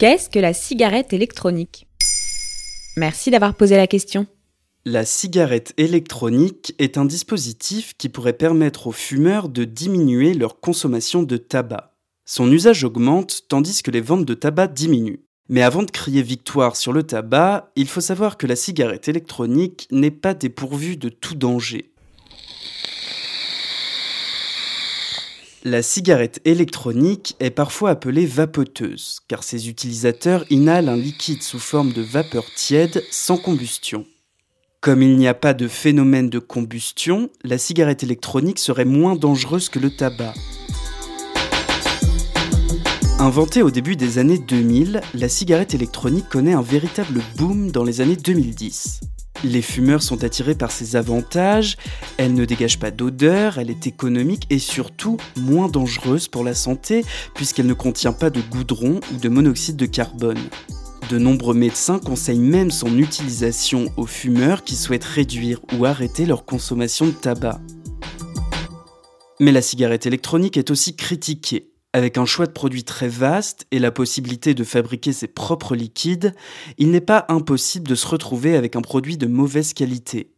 Qu'est-ce que la cigarette électronique? Merci d'avoir posé la question. La cigarette électronique est un dispositif qui pourrait permettre aux fumeurs de diminuer leur consommation de tabac. Son usage augmente tandis que les ventes de tabac diminuent. Mais avant de crier victoire sur le tabac, il faut savoir que la cigarette électronique n'est pas dépourvue de tout danger. La cigarette électronique est parfois appelée vapoteuse, car ses utilisateurs inhalent un liquide sous forme de vapeur tiède sans combustion. Comme il n'y a pas de phénomène de combustion, la cigarette électronique serait moins dangereuse que le tabac. Inventée au début des années 2000, la cigarette électronique connaît un véritable boom dans les années 2010. Les fumeurs sont attirés par ses avantages, elle ne dégage pas d'odeur, elle est économique et surtout moins dangereuse pour la santé puisqu'elle ne contient pas de goudron ou de monoxyde de carbone. De nombreux médecins conseillent même son utilisation aux fumeurs qui souhaitent réduire ou arrêter leur consommation de tabac. Mais la cigarette électronique est aussi critiquée. Avec un choix de produits très vaste et la possibilité de fabriquer ses propres liquides, il n'est pas impossible de se retrouver avec un produit de mauvaise qualité.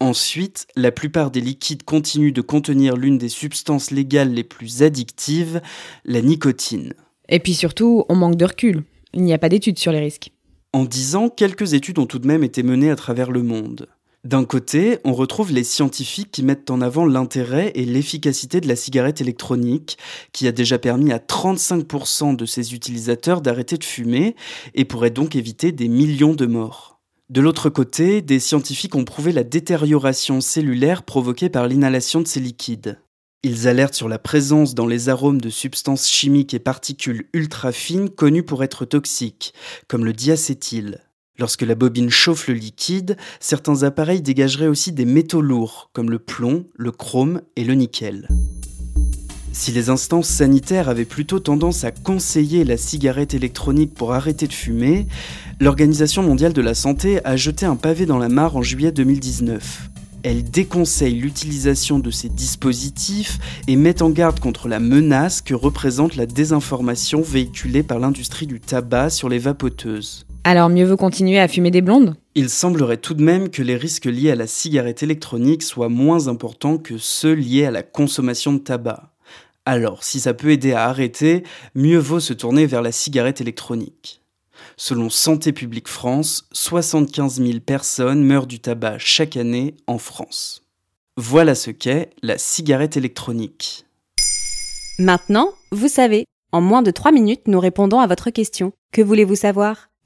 Ensuite, la plupart des liquides continuent de contenir l'une des substances légales les plus addictives, la nicotine. Et puis surtout, on manque de recul. Il n'y a pas d'études sur les risques. En dix ans, quelques études ont tout de même été menées à travers le monde. D'un côté, on retrouve les scientifiques qui mettent en avant l'intérêt et l'efficacité de la cigarette électronique, qui a déjà permis à 35% de ses utilisateurs d'arrêter de fumer et pourrait donc éviter des millions de morts. De l'autre côté, des scientifiques ont prouvé la détérioration cellulaire provoquée par l'inhalation de ces liquides. Ils alertent sur la présence dans les arômes de substances chimiques et particules ultra fines connues pour être toxiques, comme le diacétyl. Lorsque la bobine chauffe le liquide, certains appareils dégageraient aussi des métaux lourds, comme le plomb, le chrome et le nickel. Si les instances sanitaires avaient plutôt tendance à conseiller la cigarette électronique pour arrêter de fumer, l'Organisation mondiale de la santé a jeté un pavé dans la mare en juillet 2019. Elle déconseille l'utilisation de ces dispositifs et met en garde contre la menace que représente la désinformation véhiculée par l'industrie du tabac sur les vapoteuses. Alors mieux vaut continuer à fumer des blondes? Il semblerait tout de même que les risques liés à la cigarette électronique soient moins importants que ceux liés à la consommation de tabac. Alors, si ça peut aider à arrêter, mieux vaut se tourner vers la cigarette électronique. Selon Santé publique France, 75 000 personnes meurent du tabac chaque année en France. Voilà ce qu'est la cigarette électronique. Maintenant, vous savez. En moins de 3 minutes, nous répondons à votre question. Que voulez-vous savoir?